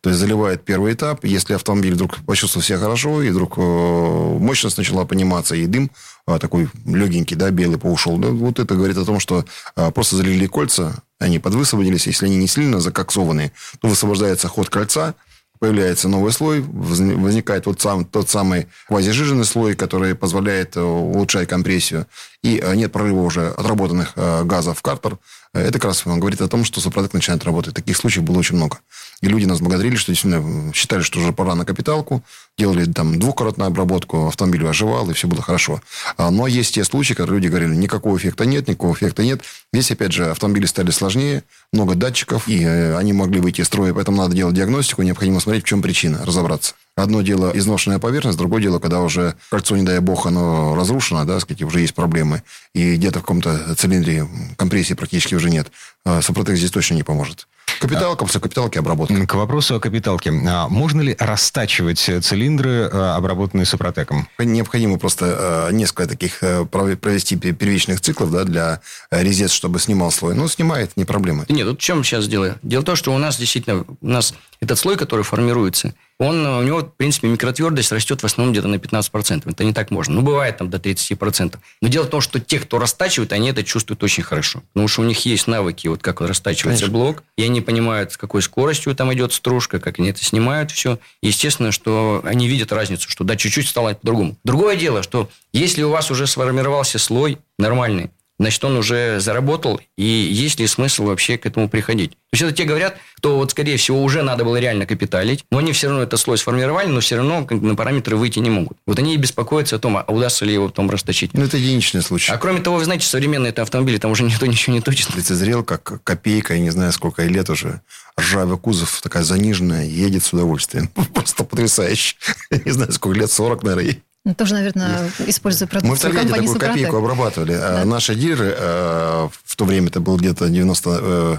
То есть заливает первый этап. Если автомобиль вдруг почувствовал себя хорошо, и вдруг э, мощность начала пониматься, и дым а, такой легенький, да, белый поушел, да, вот это говорит о том, что а, просто залили кольца, они подвысвободились. Если они не сильно закоксованные, то высвобождается ход кольца, появляется новый слой, возникает вот сам, тот самый квазижиженный слой, который позволяет э, улучшать компрессию, и э, нет прорыва уже отработанных газов в картер, это как раз говорит о том, что Супротек начинает работать. Таких случаев было очень много. И люди нас благодарили, что действительно считали, что уже пора на капиталку, делали там двухкратную обработку, автомобиль оживал, и все было хорошо. А, но есть те случаи, когда люди говорили, никакого эффекта нет, никакого эффекта нет. Здесь, опять же, автомобили стали сложнее, много датчиков, и э, они могли выйти из строя, поэтому надо делать диагностику, необходимо смотреть, в чем причина, разобраться. Одно дело изношенная поверхность, другое дело, когда уже кольцо, не дай бог, оно разрушено, да, сказать, уже есть проблемы, и где-то в каком-то цилиндре компрессии практически уже нет. А Супротек здесь точно не поможет. Капиталка, после капиталки обработка. К вопросу о капиталке. А можно ли растачивать цилиндры, обработанные Супротеком? Необходимо просто несколько таких провести первичных циклов да, для резец, чтобы снимал слой. Ну, снимает, не проблема. Нет, вот в чем сейчас дело? Дело в том, что у нас действительно, у нас этот слой, который формируется, он, у него, в принципе, микротвердость растет в основном где-то на 15%. Это не так можно. Ну, бывает там до 30%. Но дело в том, что те, кто растачивает, они это чувствуют очень хорошо. Потому что у них есть навыки, вот как растачивается Конечно. блок. И они понимают, с какой скоростью там идет стружка, как они это снимают все. Естественно, что они видят разницу, что да, чуть-чуть стало по-другому. Другое дело, что если у вас уже сформировался слой нормальный, значит, он уже заработал, и есть ли смысл вообще к этому приходить? То есть, это те говорят, кто, вот, скорее всего, уже надо было реально капиталить, но они все равно этот слой сформировали, но все равно на параметры выйти не могут. Вот они и беспокоятся о том, а удастся ли его потом расточить. Ну, это единичный случай. А кроме того, вы знаете, современные это автомобили, там уже никто ничего не точит. Лицезрел, как копейка, я не знаю, сколько лет уже, ржавый кузов, такая заниженная, едет с удовольствием. Просто потрясающе. Не знаю, сколько лет, 40, наверное, ну, тоже, наверное, используя продукцию Мы в Тольятти такую Супротек. копейку обрабатывали. А да. Наши дилеры, э, в то время это был где-то 90... Э,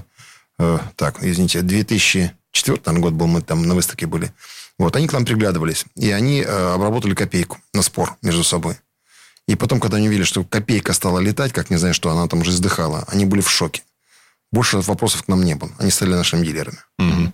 э, так, извините, 2004 год был, мы там на выставке были. Вот, они к нам приглядывались. И они обработали копейку на спор между собой. И потом, когда они увидели, что копейка стала летать, как не знаю, что она там уже издыхала, они были в шоке. Больше вопросов к нам не было. Они стали нашими дилерами. Угу.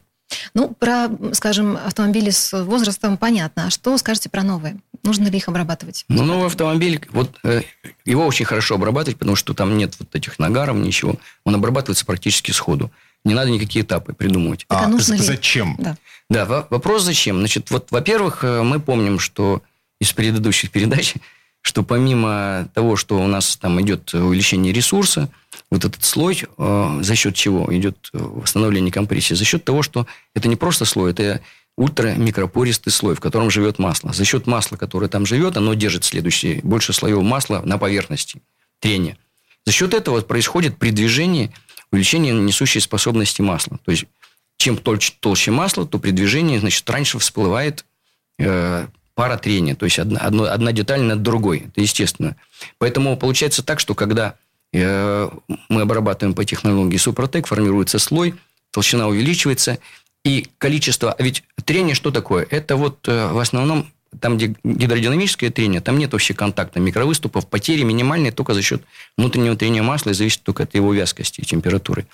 Ну, про, скажем, автомобили с возрастом понятно. А что скажете про новые? Нужно ли их обрабатывать? Ну, новый автомобиль, вот э, его очень хорошо обрабатывать, потому что там нет вот этих нагаров, ничего. Он обрабатывается практически сходу. Не надо никакие этапы придумывать. А, а нужно ли? зачем? Да. да, вопрос зачем. Значит, вот, во-первых, э, мы помним, что из предыдущих передач, что помимо того, что у нас там идет увеличение ресурса, вот этот слой, э, за счет чего идет восстановление компрессии? За счет того, что это не просто слой, это ультрамикропористый слой, в котором живет масло. За счет масла, которое там живет, оно держит следующий, больше слоев масла на поверхности, трения. За счет этого происходит при движении увеличение несущей способности масла. То есть, чем толще, толще масло, то при движении, значит, раньше всплывает э, пара трения. То есть, одна, одна деталь над другой. Это естественно. Поэтому получается так, что когда э, мы обрабатываем по технологии Супротек, формируется слой, толщина увеличивается, и количество... А ведь трение что такое? Это вот э, в основном там, где гидродинамическое трение, там нет вообще контакта микровыступов. Потери минимальные только за счет внутреннего трения масла и зависит только от его вязкости и температуры.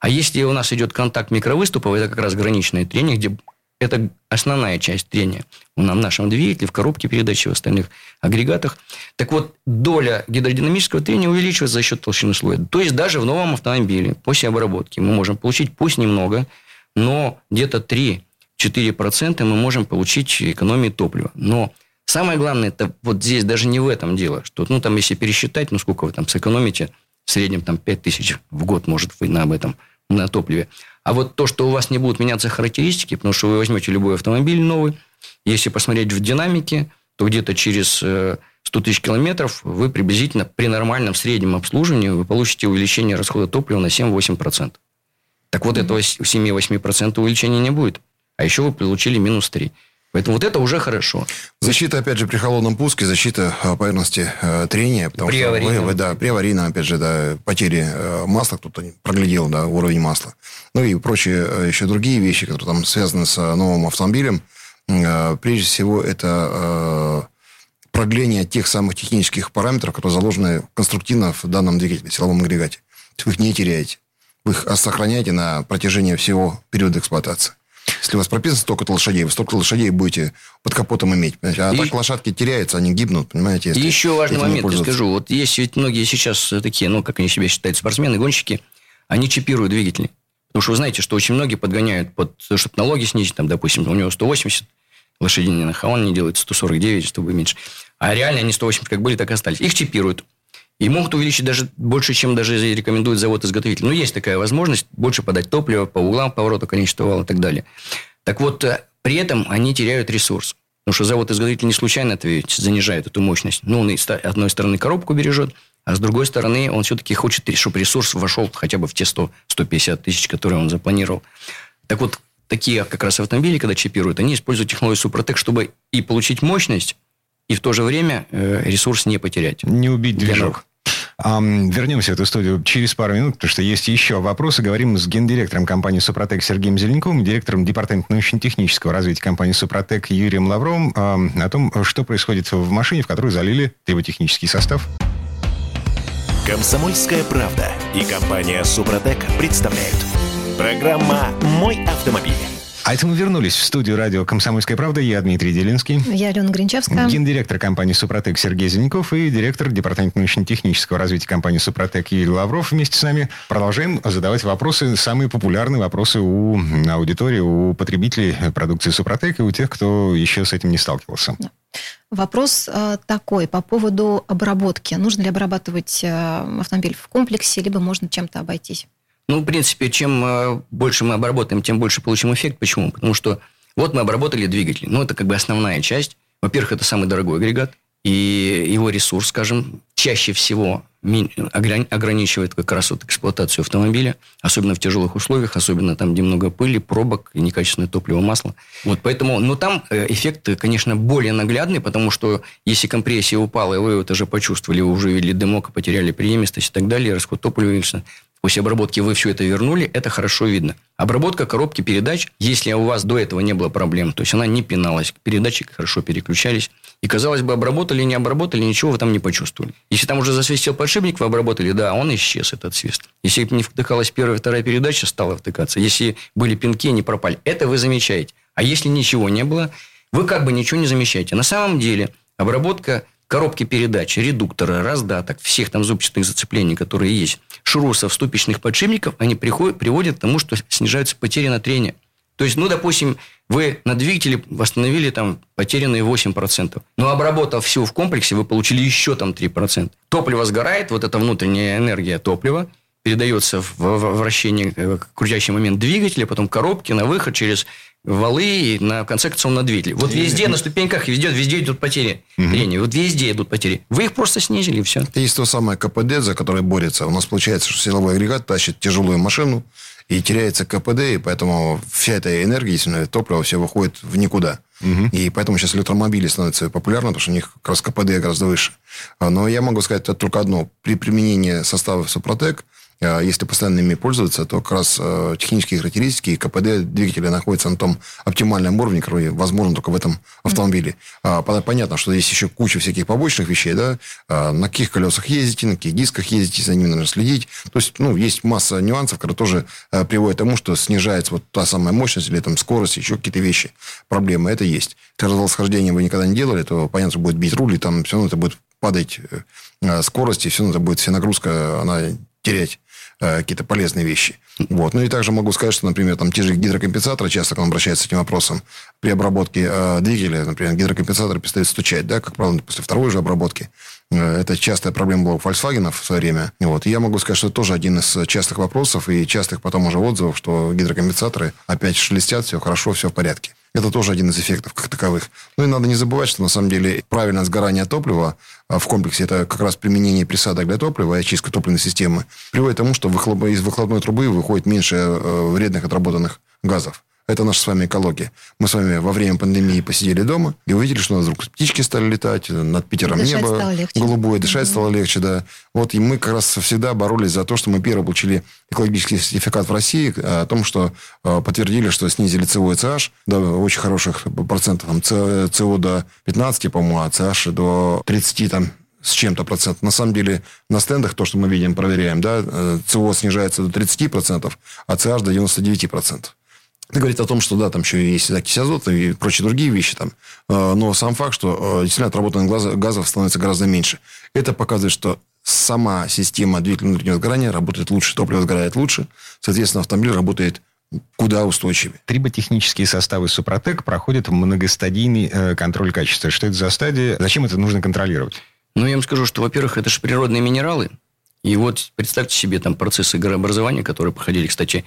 А если у нас идет контакт микровыступов, это как раз граничное трение, где это основная часть трения в нашем двигателе, в коробке передачи, в остальных агрегатах. Так вот, доля гидродинамического трения увеличивается за счет толщины слоя. То есть, даже в новом автомобиле после обработки мы можем получить, пусть немного, но где-то 3-4% мы можем получить экономии топлива. Но самое главное, это вот здесь даже не в этом дело, что, ну, там, если пересчитать, ну, сколько вы там сэкономите, в среднем там 5 тысяч в год, может, вы на об этом, на топливе. А вот то, что у вас не будут меняться характеристики, потому что вы возьмете любой автомобиль новый, если посмотреть в динамике, то где-то через 100 э, тысяч километров вы приблизительно при нормальном среднем обслуживании вы получите увеличение расхода топлива на 7-8%. Так вот, этого 7-8% увеличения не будет. А еще вы получили минус 3. Поэтому вот это уже хорошо. Защита, опять же, при холодном пуске, защита э, поверхности э, трения. Потому при что аварийном. Вы, да, при аварийном, опять же, да, потери э, масла, кто-то проглядел, да, уровень масла. Ну и прочие э, еще другие вещи, которые там связаны с э, новым автомобилем. Э, прежде всего, это продление тех самых технических параметров, которые заложены конструктивно в данном двигателе, силовом агрегате. Вы их не теряете вы их сохраняете на протяжении всего периода эксплуатации. Если у вас прописано столько лошадей, вы столько лошадей будете под капотом иметь. А и... так лошадки теряются, они гибнут, понимаете? И еще важный момент, я скажу. Вот есть ведь многие сейчас такие, ну, как они себя считают, спортсмены, гонщики, они чипируют двигатели. Потому что вы знаете, что очень многие подгоняют, под, чтобы налоги снизить, там, допустим, у него 180 лошадиных, а он не делает 149, чтобы меньше. А реально они 180 как были, так и остались. Их чипируют. И могут увеличить даже больше, чем даже рекомендует завод-изготовитель. Но есть такая возможность больше подать топливо по углам поворота конечного вала и так далее. Так вот, э, при этом они теряют ресурс. Потому что завод-изготовитель не случайно занижает эту мощность. Ну, он с одной стороны коробку бережет, а с другой стороны он все-таки хочет, чтобы ресурс вошел хотя бы в те 100-150 тысяч, которые он запланировал. Так вот, такие как раз автомобили, когда чипируют, они используют технологию Супротек, чтобы и получить мощность, и в то же время э, ресурс не потерять. Не убить движок. Вернемся в эту студию через пару минут, потому что есть еще вопросы. Говорим с гендиректором компании «Супротек» Сергеем Зеленковым, директором департамента научно-технического развития компании «Супротек» Юрием Лавровым о том, что происходит в машине, в которую залили триботехнический состав. Комсомольская правда и компания «Супротек» представляют. Программа «Мой автомобиль». А это мы вернулись в студию радио «Комсомольская правда». Я Дмитрий Делинский. Я Алена Гринчевская. Гендиректор компании «Супротек» Сергей Зеленков и директор департамента научно-технического развития компании «Супротек» Юрий Лавров вместе с нами. Продолжаем задавать вопросы, самые популярные вопросы у аудитории, у потребителей продукции «Супротек» и у тех, кто еще с этим не сталкивался. Вопрос э, такой по поводу обработки. Нужно ли обрабатывать э, автомобиль в комплексе, либо можно чем-то обойтись? Ну, в принципе, чем э, больше мы обработаем, тем больше получим эффект. Почему? Потому что вот мы обработали двигатель. Ну, это как бы основная часть. Во-первых, это самый дорогой агрегат. И его ресурс, скажем, чаще всего ограничивает как раз вот эксплуатацию автомобиля, особенно в тяжелых условиях, особенно там, где много пыли, пробок и некачественное топливо, масло. Вот, поэтому, но там э, эффект, конечно, более наглядный, потому что если компрессия упала, и вы это же почувствовали, вы уже видели дымок, потеряли преемистость и так далее, расход топлива После обработки вы все это вернули, это хорошо видно. Обработка коробки передач, если у вас до этого не было проблем, то есть она не пиналась, передачи хорошо переключались. И, казалось бы, обработали, не обработали, ничего вы там не почувствовали. Если там уже засвистел подшипник, вы обработали, да, он исчез, этот свист. Если не втыкалась первая, вторая передача, стала втыкаться. Если были пинки, они пропали. Это вы замечаете. А если ничего не было, вы как бы ничего не замечаете. На самом деле, обработка коробки передач, редуктора, раздаток, всех там зубчатых зацеплений, которые есть, шрусов, ступичных подшипников, они приходят, приводят к тому, что снижаются потери на трение. То есть, ну, допустим, вы на двигателе восстановили там потерянные 8%. Но обработав все в комплексе, вы получили еще там 3%. Топливо сгорает, вот эта внутренняя энергия топлива, передается в вращение, э, крутящий момент двигателя, потом коробки на выход через валы и на конце концов на двигатель. Вот везде на ступеньках везде, везде идут потери угу. трения. Вот везде идут потери. Вы их просто снизили, и все. Это есть то самое КПД, за которое борется. У нас получается, что силовой агрегат тащит тяжелую машину, и теряется КПД, и поэтому вся эта энергия, если топливо, все выходит в никуда. Угу. И поэтому сейчас электромобили становятся популярны, потому что у них как раз КПД гораздо выше. Но я могу сказать только одно. При применении состава Супротек – если постоянно ими пользоваться, то как раз э, технические характеристики и КПД двигателя находятся на том оптимальном уровне, который возможно только в этом автомобиле. Mm-hmm. Понятно, что есть еще куча всяких побочных вещей, да, а на каких колесах ездите, на каких дисках ездите, за ними нужно следить. То есть, ну, есть масса нюансов, которые тоже э, приводят к тому, что снижается вот та самая мощность или там скорость, еще какие-то вещи. Проблемы это есть. Если развал вы никогда не делали, то, понятно, что будет бить руль, и там все равно это будет падать э, скорость, и все равно это будет вся нагрузка, она терять э, какие-то полезные вещи. Вот. Ну и также могу сказать, что, например, там те же гидрокомпенсаторы, часто к нам обращаются с этим вопросом, при обработке э, двигателя, например, гидрокомпенсатор перестает стучать, да, как правило, после второй же обработки. Э, это частая проблема была у Volkswagen в свое время. Вот. Я могу сказать, что это тоже один из частых вопросов и частых потом уже отзывов, что гидрокомпенсаторы опять шелестят, все хорошо, все в порядке. Это тоже один из эффектов как таковых. Ну и надо не забывать, что на самом деле правильное сгорание топлива а, в комплексе, это как раз применение присадок для топлива и очистка топливной системы, приводит к тому, что из выхлопной трубы выходит меньше э, вредных отработанных газов. Это наша с вами экология. Мы с вами во время пандемии посидели дома и увидели, что у нас вдруг птички стали летать, над Питером дышать небо голубое, дышать mm-hmm. стало легче, да. Вот, и мы как раз всегда боролись за то, что мы первые получили экологический сертификат в России о том, что э, подтвердили, что снизили СО и CH до очень хороших процентов. Там, СО до 15, по-моему, а CH до 30 там, с чем-то процентов. На самом деле, на стендах, то, что мы видим, проверяем, да, э, СО снижается до 30%, а CH до 99%. Это говорит о том, что да, там еще есть окись азота и прочие другие вещи там. А, но сам факт, что а, действительно отработанных газов становится гораздо меньше. Это показывает, что сама система двигателя внутреннего сгорания работает лучше, топливо сгорает лучше. Соответственно, автомобиль работает куда устойчивее. Триботехнические составы Супротек проходят многостадийный э, контроль качества. Что это за стадия? Зачем это нужно контролировать? Ну, я вам скажу, что, во-первых, это же природные минералы. И вот представьте себе там процессы горообразования, которые проходили. Кстати,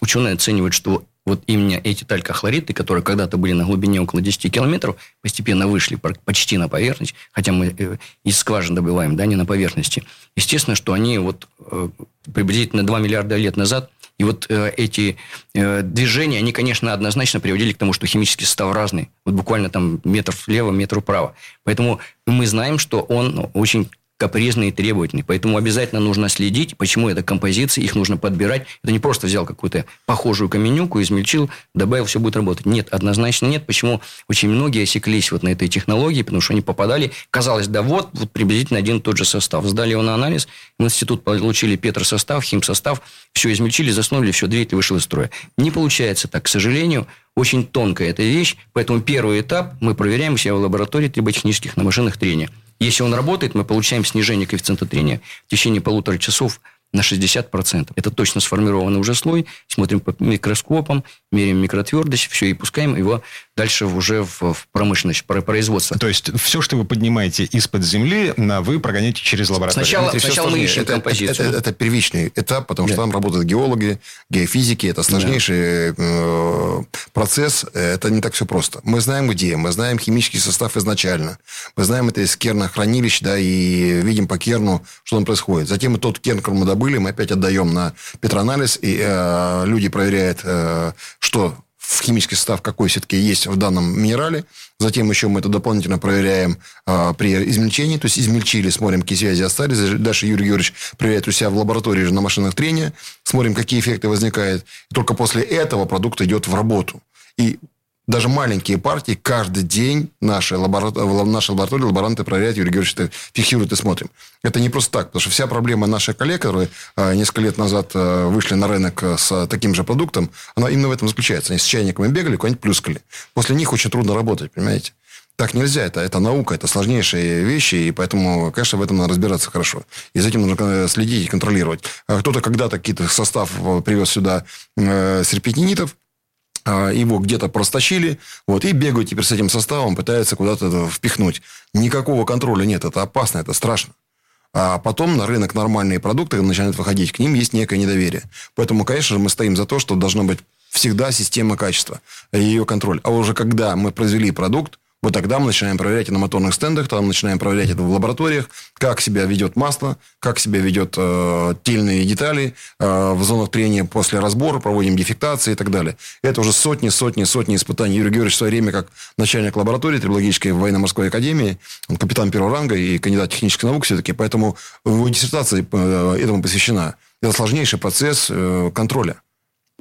ученые оценивают, что вот именно эти талькохлориды, которые когда-то были на глубине около 10 километров, постепенно вышли почти на поверхность, хотя мы э, из скважин добываем, да, не на поверхности. Естественно, что они вот э, приблизительно 2 миллиарда лет назад и вот э, эти движения, они, конечно, однозначно приводили к тому, что химический состав разный. Вот буквально там метр влево, метр вправо. Поэтому мы знаем, что он очень капризные и требовательные. Поэтому обязательно нужно следить, почему это композиции, их нужно подбирать. Это не просто взял какую-то похожую каменюку, измельчил, добавил, все будет работать. Нет, однозначно нет. Почему очень многие осеклись вот на этой технологии, потому что они попадали, казалось, да вот, вот приблизительно один и тот же состав. Сдали его на анализ, в институт получили петросостав, химсостав, все измельчили, заснули, все, двигатель вышел из строя. Не получается так, к сожалению, очень тонкая эта вещь, поэтому первый этап мы проверяем себя в лаборатории триботехнических на машинах трения. Если он работает, мы получаем снижение коэффициента трения в течение полутора часов на 60%. Это точно сформированный уже слой. Смотрим по микроскопам, меряем микротвердость, все, и пускаем его дальше уже в, в промышленность, производство. То есть, все, что вы поднимаете из-под земли, вы прогоняете через лабораторию? Сначала, это сначала мы ищем это, композицию. Это, это, это первичный этап, потому да. что там работают геологи, геофизики. Это сложнейший да. э, процесс. Это не так все просто. Мы знаем, где. Мы знаем химический состав изначально. Мы знаем это из кернохранилищ, да, и видим по керну, что там происходит. Затем мы тот керн, который мы добыли, мы опять отдаем на петроанализ, и э, люди проверяют, э, что в химический состав какой все-таки есть в данном минерале. Затем еще мы это дополнительно проверяем а, при измельчении. То есть измельчили, смотрим, какие связи остались. Дальше Юрий Георгиевич проверяет у себя в лаборатории на машинах трения. Смотрим, какие эффекты возникают. И только после этого продукт идет в работу. И даже маленькие партии каждый день наши, лаборатор... наши лаборатории, лаборанты проверяют, Юрий Георгиевич фиксируют и смотрим. Это не просто так, потому что вся проблема наших коллег, которые э, несколько лет назад э, вышли на рынок э, с таким же продуктом, она именно в этом заключается. Они с чайниками бегали, куда-нибудь плюскали. После них очень трудно работать, понимаете? Так нельзя, это, это наука, это сложнейшие вещи, и поэтому, конечно, в этом надо разбираться хорошо. И за этим нужно следить и контролировать. Кто-то когда-то какие-то состав привез сюда э, серпентинитов, его где-то простащили, вот, и бегают теперь с этим составом, пытаются куда-то впихнуть. Никакого контроля нет, это опасно, это страшно. А потом на рынок нормальные продукты начинают выходить, к ним есть некое недоверие. Поэтому, конечно же, мы стоим за то, что должна быть всегда система качества, ее контроль. А уже когда мы произвели продукт, вот тогда мы начинаем проверять это на моторных стендах, там начинаем проверять это в лабораториях, как себя ведет масло, как себя ведет э, тельные детали э, в зонах трения после разбора, проводим дефектации и так далее. Это уже сотни, сотни, сотни испытаний. Юрий Георгиевич в свое время, как начальник лаборатории Трибологической военно-морской академии, он капитан первого ранга и кандидат технических наук все-таки, поэтому его диссертация э, этому посвящена. Это сложнейший процесс э, контроля.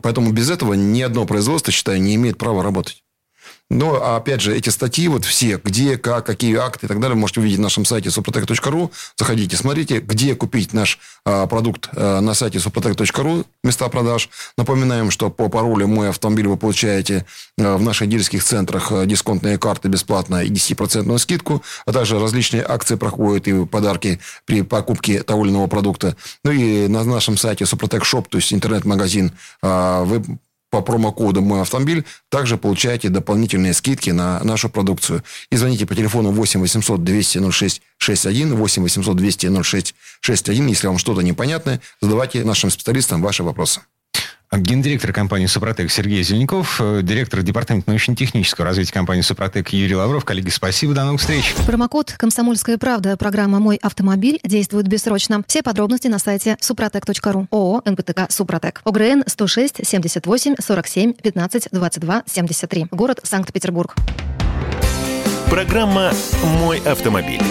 Поэтому без этого ни одно производство, считаю, не имеет права работать. Но, опять же, эти статьи, вот все, где, как, какие акты и так далее, можете увидеть на нашем сайте suprotec.ru. Заходите, смотрите, где купить наш а, продукт а, на сайте suprotec.ru, места продаж. Напоминаем, что по паролю «Мой автомобиль» вы получаете а, в наших дилерских центрах а, дисконтные карты бесплатно и 10% скидку, а также различные акции проходят и подарки при покупке того или иного продукта. Ну и на нашем сайте Супротек Shop, то есть интернет-магазин, а, вы по промокоду «Мой автомобиль» также получаете дополнительные скидки на нашу продукцию. И звоните по телефону 8 800 200 06 61, 8 800 200 06 61. Если вам что-то непонятное, задавайте нашим специалистам ваши вопросы. Гендиректор компании «Супротек» Сергей Зеленков, э, директор департамента научно-технического развития компании «Супротек» Юрий Лавров. Коллеги, спасибо, до новых встреч. Промокод «Комсомольская правда» программа «Мой автомобиль» действует бессрочно. Все подробности на сайте супротек.ру. ООО «НПТК Супротек». ОГРН 106 78 47 15 22 73. Город Санкт-Петербург. Программа «Мой автомобиль».